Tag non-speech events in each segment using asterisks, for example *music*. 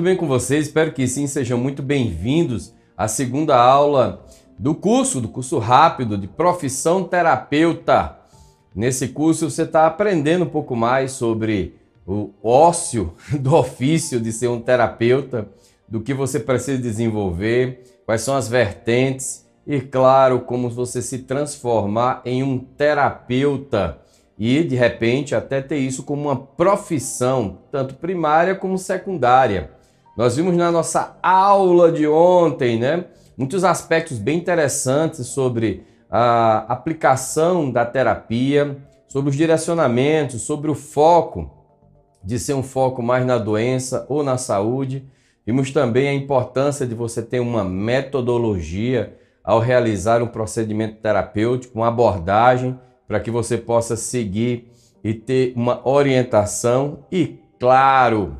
Tudo bem com vocês? Espero que sim, sejam muito bem-vindos à segunda aula do curso, do curso rápido de profissão terapeuta. Nesse curso você está aprendendo um pouco mais sobre o ócio *laughs* do ofício de ser um terapeuta, do que você precisa desenvolver, quais são as vertentes e, claro, como você se transformar em um terapeuta e, de repente, até ter isso como uma profissão, tanto primária como secundária. Nós vimos na nossa aula de ontem, né, muitos aspectos bem interessantes sobre a aplicação da terapia, sobre os direcionamentos, sobre o foco de ser um foco mais na doença ou na saúde. Vimos também a importância de você ter uma metodologia ao realizar um procedimento terapêutico, uma abordagem para que você possa seguir e ter uma orientação e, claro,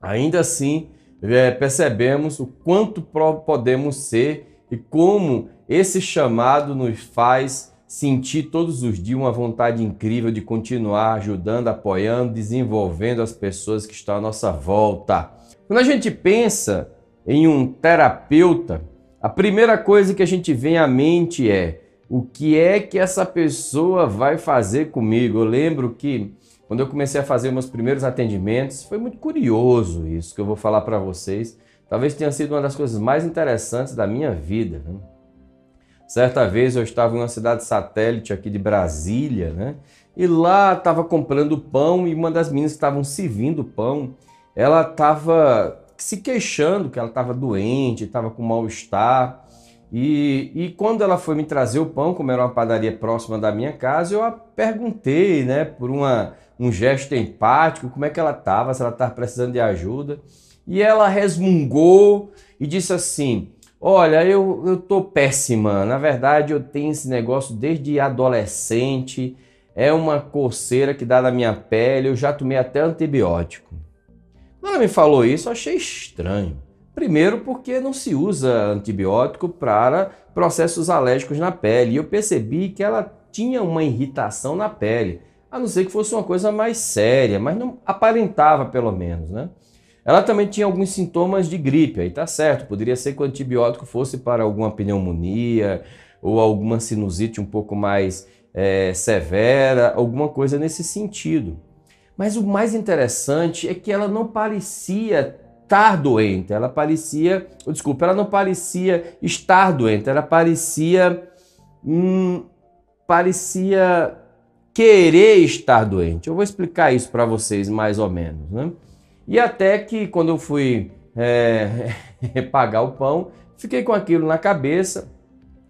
ainda assim é, percebemos o quanto podemos ser e como esse chamado nos faz sentir todos os dias uma vontade incrível de continuar ajudando, apoiando, desenvolvendo as pessoas que estão à nossa volta. Quando a gente pensa em um terapeuta, a primeira coisa que a gente vem à mente é o que é que essa pessoa vai fazer comigo? Eu lembro que quando eu comecei a fazer meus primeiros atendimentos, foi muito curioso isso que eu vou falar para vocês. Talvez tenha sido uma das coisas mais interessantes da minha vida. Né? Certa vez eu estava em uma cidade satélite aqui de Brasília, né? E lá estava comprando pão e uma das meninas que estavam servindo pão, ela estava se queixando que ela estava doente, estava com mal-estar. E, e quando ela foi me trazer o pão, como era uma padaria próxima da minha casa, eu a perguntei, né, por uma, um gesto empático, como é que ela estava, se ela estava precisando de ajuda. E ela resmungou e disse assim: Olha, eu, eu tô péssima. Na verdade, eu tenho esse negócio desde adolescente. É uma coceira que dá na minha pele. Eu já tomei até antibiótico. Quando ela me falou isso, eu achei estranho. Primeiro, porque não se usa antibiótico para processos alérgicos na pele. E eu percebi que ela tinha uma irritação na pele. A não ser que fosse uma coisa mais séria, mas não aparentava, pelo menos, né? Ela também tinha alguns sintomas de gripe, aí tá certo, poderia ser que o antibiótico fosse para alguma pneumonia ou alguma sinusite um pouco mais é, severa, alguma coisa nesse sentido. Mas o mais interessante é que ela não parecia estar doente, ela parecia, desculpa, ela não parecia estar doente, ela parecia, hum, parecia querer estar doente. Eu vou explicar isso para vocês mais ou menos, né? E até que quando eu fui é, *laughs* pagar o pão, fiquei com aquilo na cabeça.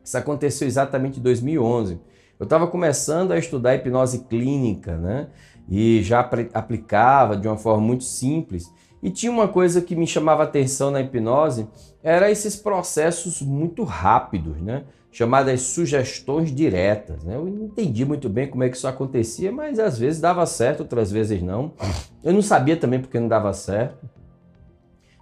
Isso aconteceu exatamente em 2011. Eu estava começando a estudar hipnose clínica, né? E já aplicava de uma forma muito simples. E tinha uma coisa que me chamava atenção na hipnose, era esses processos muito rápidos, né? Chamadas sugestões diretas. Né? Eu não entendi muito bem como é que isso acontecia, mas às vezes dava certo, outras vezes não. Eu não sabia também porque não dava certo.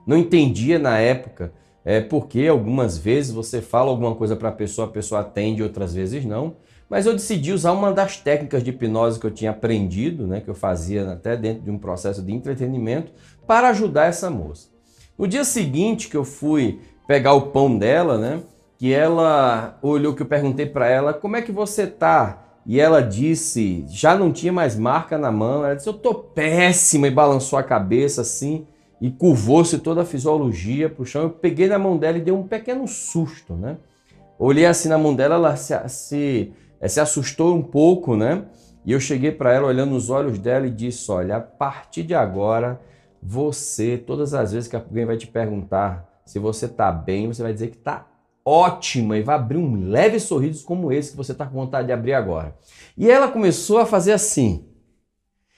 Não entendia na época é, porque algumas vezes você fala alguma coisa para a pessoa, a pessoa atende, outras vezes não. Mas eu decidi usar uma das técnicas de hipnose que eu tinha aprendido, né, que eu fazia até dentro de um processo de entretenimento, para ajudar essa moça. No dia seguinte que eu fui pegar o pão dela, né, que ela olhou que eu perguntei para ela, como é que você tá? E ela disse, já não tinha mais marca na mão, ela disse, eu tô péssima, e balançou a cabeça assim, e curvou-se toda a fisiologia pro chão. Eu peguei na mão dela e dei um pequeno susto, né? Olhei assim na mão dela, ela se, se, eh, se assustou um pouco, né? E eu cheguei para ela olhando nos olhos dela e disse, olha, a partir de agora, você, todas as vezes que alguém vai te perguntar se você tá bem, você vai dizer que tá ótima e vai abrir um leve sorriso como esse que você está com vontade de abrir agora. E ela começou a fazer assim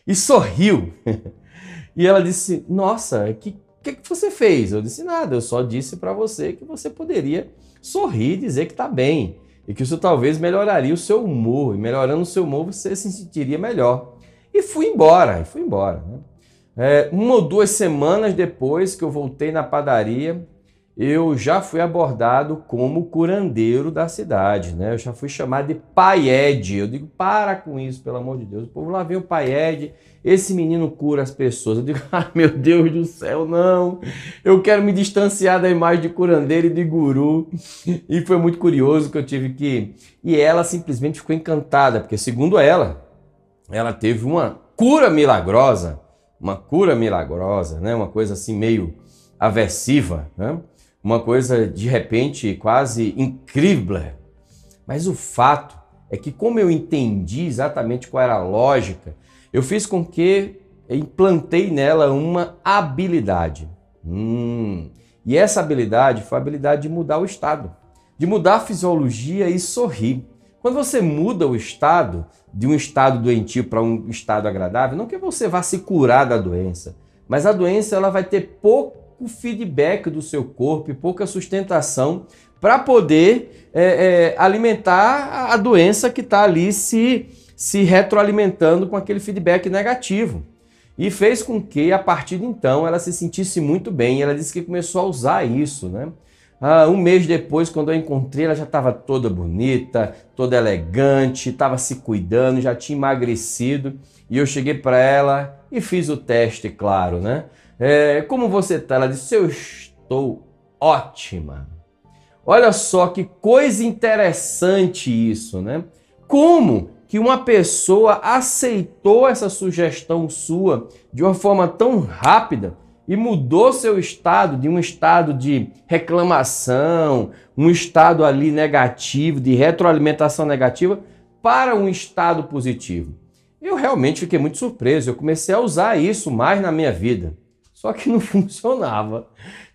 e sorriu. *laughs* e ela disse: Nossa, que, que, que você fez? Eu disse: Nada, eu só disse para você que você poderia sorrir e dizer que está bem. E que isso talvez melhoraria o seu humor. E melhorando o seu humor, você se sentiria melhor. E fui embora, e fui embora. Né? É, uma ou duas semanas depois que eu voltei na padaria, eu já fui abordado como curandeiro da cidade, né? Eu já fui chamado de Pai Ed. Eu digo, para com isso, pelo amor de Deus. O povo lá vem o Pai Ed, esse menino cura as pessoas. Eu digo, ai *laughs* meu Deus do céu, não. Eu quero me distanciar da imagem de curandeiro e de guru. E foi muito curioso que eu tive que. E ela simplesmente ficou encantada, porque segundo ela, ela teve uma cura milagrosa, uma cura milagrosa, né? Uma coisa assim meio aversiva, né? Uma coisa de repente quase incrível. Mas o fato é que, como eu entendi exatamente qual era a lógica, eu fiz com que implantei nela uma habilidade. Hum, e essa habilidade foi a habilidade de mudar o estado, de mudar a fisiologia e sorrir. Quando você muda o estado de um estado doentio para um estado agradável, não que você vá se curar da doença, mas a doença ela vai ter pouco pouco feedback do seu corpo e pouca sustentação para poder é, é, alimentar a doença que está ali se, se retroalimentando com aquele feedback negativo. E fez com que, a partir de então, ela se sentisse muito bem. Ela disse que começou a usar isso, né? Ah, um mês depois, quando eu encontrei, ela já estava toda bonita, toda elegante, estava se cuidando, já tinha emagrecido. E eu cheguei para ela e fiz o teste, claro, né? É, como você está? Ela disse: Eu estou ótima. Olha só que coisa interessante isso, né? Como que uma pessoa aceitou essa sugestão sua de uma forma tão rápida e mudou seu estado de um estado de reclamação, um estado ali negativo, de retroalimentação negativa, para um estado positivo. Eu realmente fiquei muito surpreso. Eu comecei a usar isso mais na minha vida. Só que não *laughs* funcionava.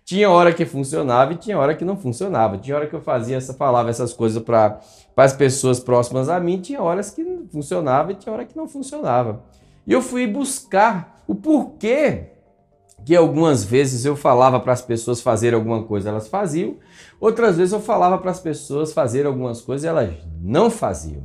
Tinha hora que funcionava e tinha hora que não funcionava. Tinha hora que eu fazia essa, falava essas coisas para as pessoas próximas a mim, tinha horas que funcionava e tinha hora que não funcionava. E eu fui buscar o porquê que algumas vezes eu falava para as pessoas fazer alguma coisa, elas faziam, outras vezes eu falava para as pessoas fazer algumas coisas elas não faziam.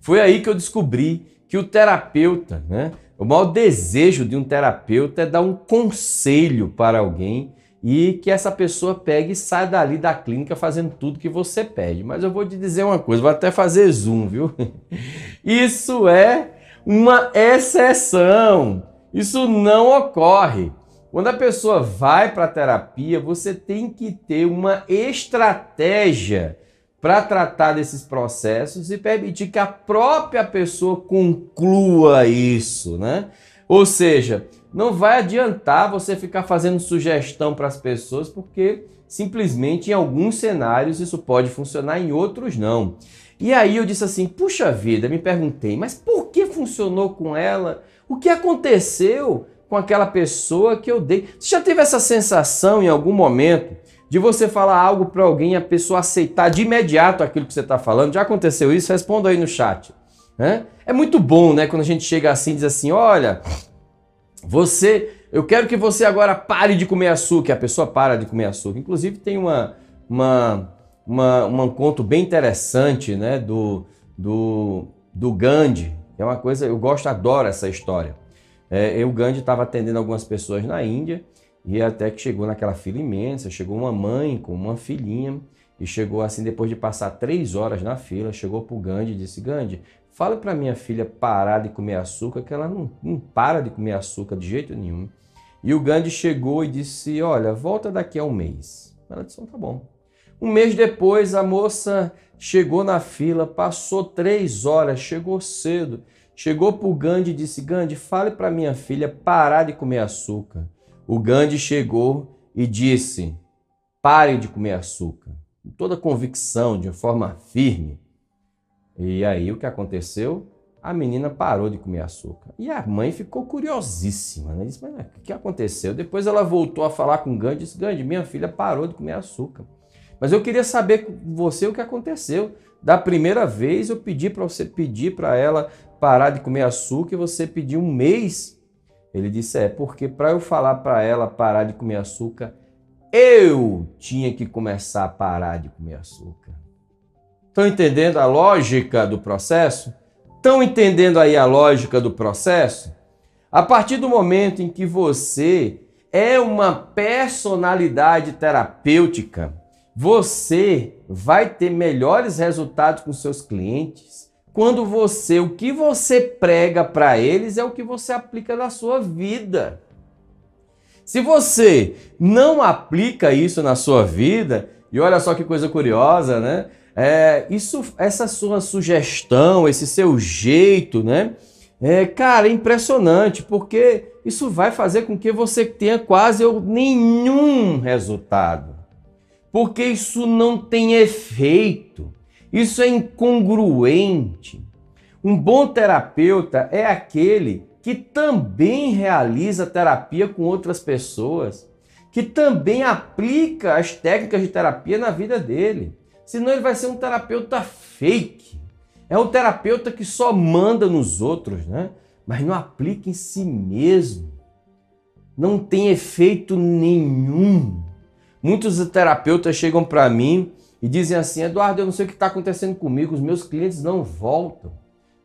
Foi aí que eu descobri que o terapeuta, né, o maior desejo de um terapeuta é dar um conselho para alguém e que essa pessoa pegue e saia dali da clínica fazendo tudo que você pede. Mas eu vou te dizer uma coisa, vou até fazer zoom, viu? *laughs* Isso é uma exceção. Isso não ocorre. Quando a pessoa vai para a terapia, você tem que ter uma estratégia para tratar desses processos e permitir que a própria pessoa conclua isso, né? Ou seja, não vai adiantar você ficar fazendo sugestão para as pessoas, porque simplesmente em alguns cenários isso pode funcionar, em outros não. E aí eu disse assim: puxa vida, me perguntei, mas por que funcionou com ela? O que aconteceu com aquela pessoa que eu dei? Você já teve essa sensação em algum momento? De você falar algo para alguém a pessoa aceitar de imediato aquilo que você está falando. Já aconteceu isso? Responda aí no chat. Né? É muito bom, né? Quando a gente chega assim e diz assim: olha, você, eu quero que você agora pare de comer açúcar. A pessoa para de comer açúcar. Inclusive, tem uma, uma, uma, um conto bem interessante né? do, do, do Gandhi. É uma coisa, eu gosto, adoro essa história. É, o Gandhi estava atendendo algumas pessoas na Índia e até que chegou naquela fila imensa, chegou uma mãe com uma filhinha e chegou assim, depois de passar três horas na fila, chegou para o Gandhi e disse, Gandhi, fala para minha filha parar de comer açúcar, que ela não, não para de comer açúcar de jeito nenhum. E o Gandhi chegou e disse, olha, volta daqui a um mês. Ela disse, então tá bom. Um mês depois, a moça chegou na fila, passou três horas, chegou cedo. Chegou para o Gandhi e disse, Gandhi, fale para minha filha parar de comer açúcar o Gandhi chegou e disse: pare de comer açúcar, com toda convicção, de forma firme. E aí o que aconteceu? A menina parou de comer açúcar. E a mãe ficou curiosíssima, né? Disse, mas o que aconteceu? Depois ela voltou a falar com Gandhi e disse, Gandhi, minha filha parou de comer açúcar. Mas eu queria saber com você o que aconteceu. Da primeira vez eu pedi para você pedir para ela parar de comer açúcar e você pediu um mês ele disse: É, porque para eu falar para ela parar de comer açúcar, eu tinha que começar a parar de comer açúcar. Estão entendendo a lógica do processo? Estão entendendo aí a lógica do processo? A partir do momento em que você é uma personalidade terapêutica, você vai ter melhores resultados com seus clientes quando você, o que você prega para eles é o que você aplica na sua vida. Se você não aplica isso na sua vida, e olha só que coisa curiosa, né? É, isso, essa sua sugestão, esse seu jeito, né? É, cara, é impressionante, porque isso vai fazer com que você tenha quase nenhum resultado. Porque isso não tem efeito. Isso é incongruente. Um bom terapeuta é aquele que também realiza terapia com outras pessoas, que também aplica as técnicas de terapia na vida dele. Senão ele vai ser um terapeuta fake. É um terapeuta que só manda nos outros, né? Mas não aplica em si mesmo. Não tem efeito nenhum. Muitos terapeutas chegam para mim e dizem assim: Eduardo, eu não sei o que está acontecendo comigo, os meus clientes não voltam.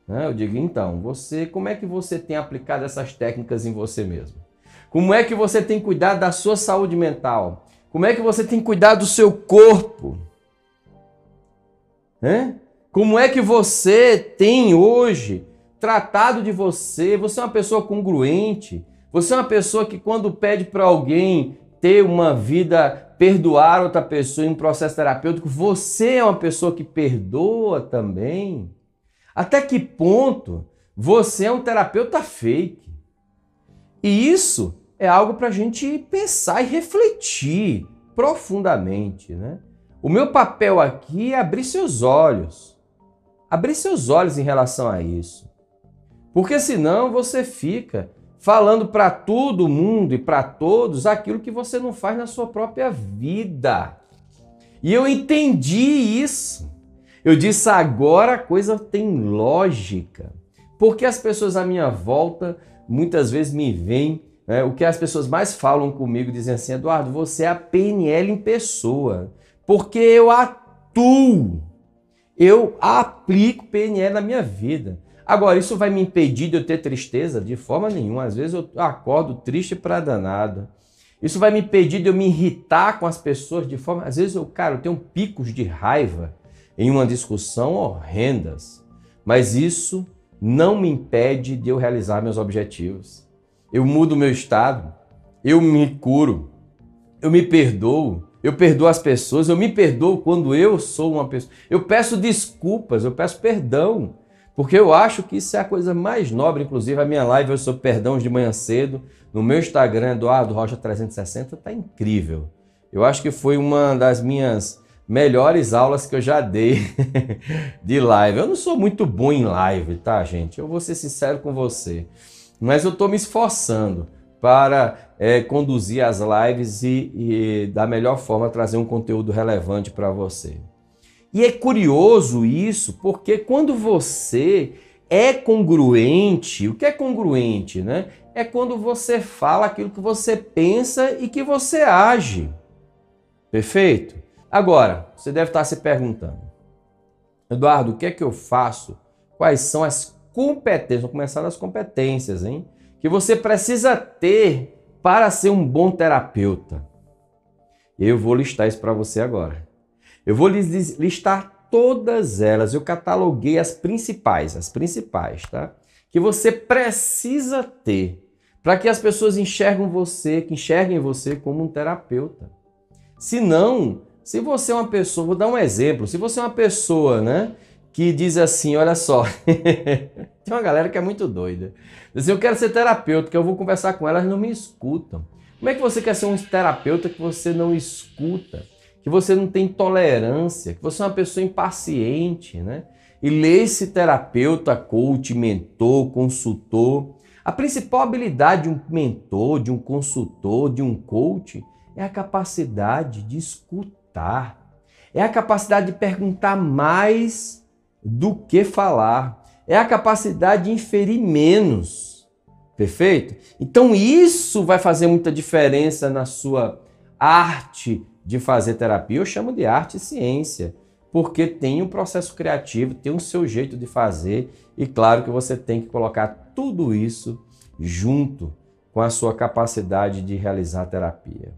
Né? Eu digo: então, você, como é que você tem aplicado essas técnicas em você mesmo? Como é que você tem cuidado da sua saúde mental? Como é que você tem cuidado do seu corpo? Como é que você tem hoje tratado de você? Você é uma pessoa congruente? Você é uma pessoa que quando pede para alguém ter uma vida, perdoar outra pessoa em um processo terapêutico, você é uma pessoa que perdoa também? Até que ponto você é um terapeuta fake? E isso é algo para a gente pensar e refletir profundamente, né? O meu papel aqui é abrir seus olhos. Abrir seus olhos em relação a isso. Porque senão você fica falando para todo mundo e para todos aquilo que você não faz na sua própria vida. E eu entendi isso. Eu disse agora a coisa tem lógica. Porque as pessoas à minha volta muitas vezes me veem né? O que as pessoas mais falam comigo dizem assim, Eduardo, você é a PNL em pessoa, porque eu atuo, eu aplico PNL na minha vida. Agora, isso vai me impedir de eu ter tristeza? De forma nenhuma. Às vezes eu acordo triste para danado. Isso vai me impedir de eu me irritar com as pessoas de forma. Às vezes eu, cara, eu tenho picos de raiva em uma discussão horrendas. Mas isso não me impede de eu realizar meus objetivos eu mudo o meu estado, eu me curo, eu me perdoo, eu perdoo as pessoas, eu me perdoo quando eu sou uma pessoa. Eu peço desculpas, eu peço perdão, porque eu acho que isso é a coisa mais nobre. Inclusive, a minha live eu sou perdão de manhã cedo. No meu Instagram, Eduardo Rocha 360, tá incrível. Eu acho que foi uma das minhas melhores aulas que eu já dei *laughs* de live. Eu não sou muito bom em live, tá, gente? Eu vou ser sincero com você mas eu estou me esforçando para é, conduzir as lives e, e, da melhor forma trazer um conteúdo relevante para você. E é curioso isso, porque quando você é congruente, o que é congruente, né? É quando você fala aquilo que você pensa e que você age. Perfeito? Agora, você deve estar se perguntando, Eduardo, o que é que eu faço? Quais são as competências, vamos começar das competências, hein? Que você precisa ter para ser um bom terapeuta. Eu vou listar isso para você agora. Eu vou listar todas elas. Eu cataloguei as principais, as principais, tá? Que você precisa ter para que as pessoas enxergam você, que enxerguem você como um terapeuta. Se não, se você é uma pessoa, vou dar um exemplo, se você é uma pessoa, né, que diz assim: olha só, *laughs* tem uma galera que é muito doida. Diz assim, eu quero ser terapeuta, que eu vou conversar com elas, não me escutam. Como é que você quer ser um terapeuta que você não escuta? Que você não tem tolerância, que você é uma pessoa impaciente, né? E lê esse terapeuta, coach, mentor, consultor. A principal habilidade de um mentor, de um consultor, de um coach é a capacidade de escutar. É a capacidade de perguntar mais do que falar. É a capacidade de inferir menos. Perfeito? Então isso vai fazer muita diferença na sua arte de fazer terapia. Eu chamo de arte e ciência, porque tem um processo criativo, tem o um seu jeito de fazer e claro que você tem que colocar tudo isso junto com a sua capacidade de realizar terapia.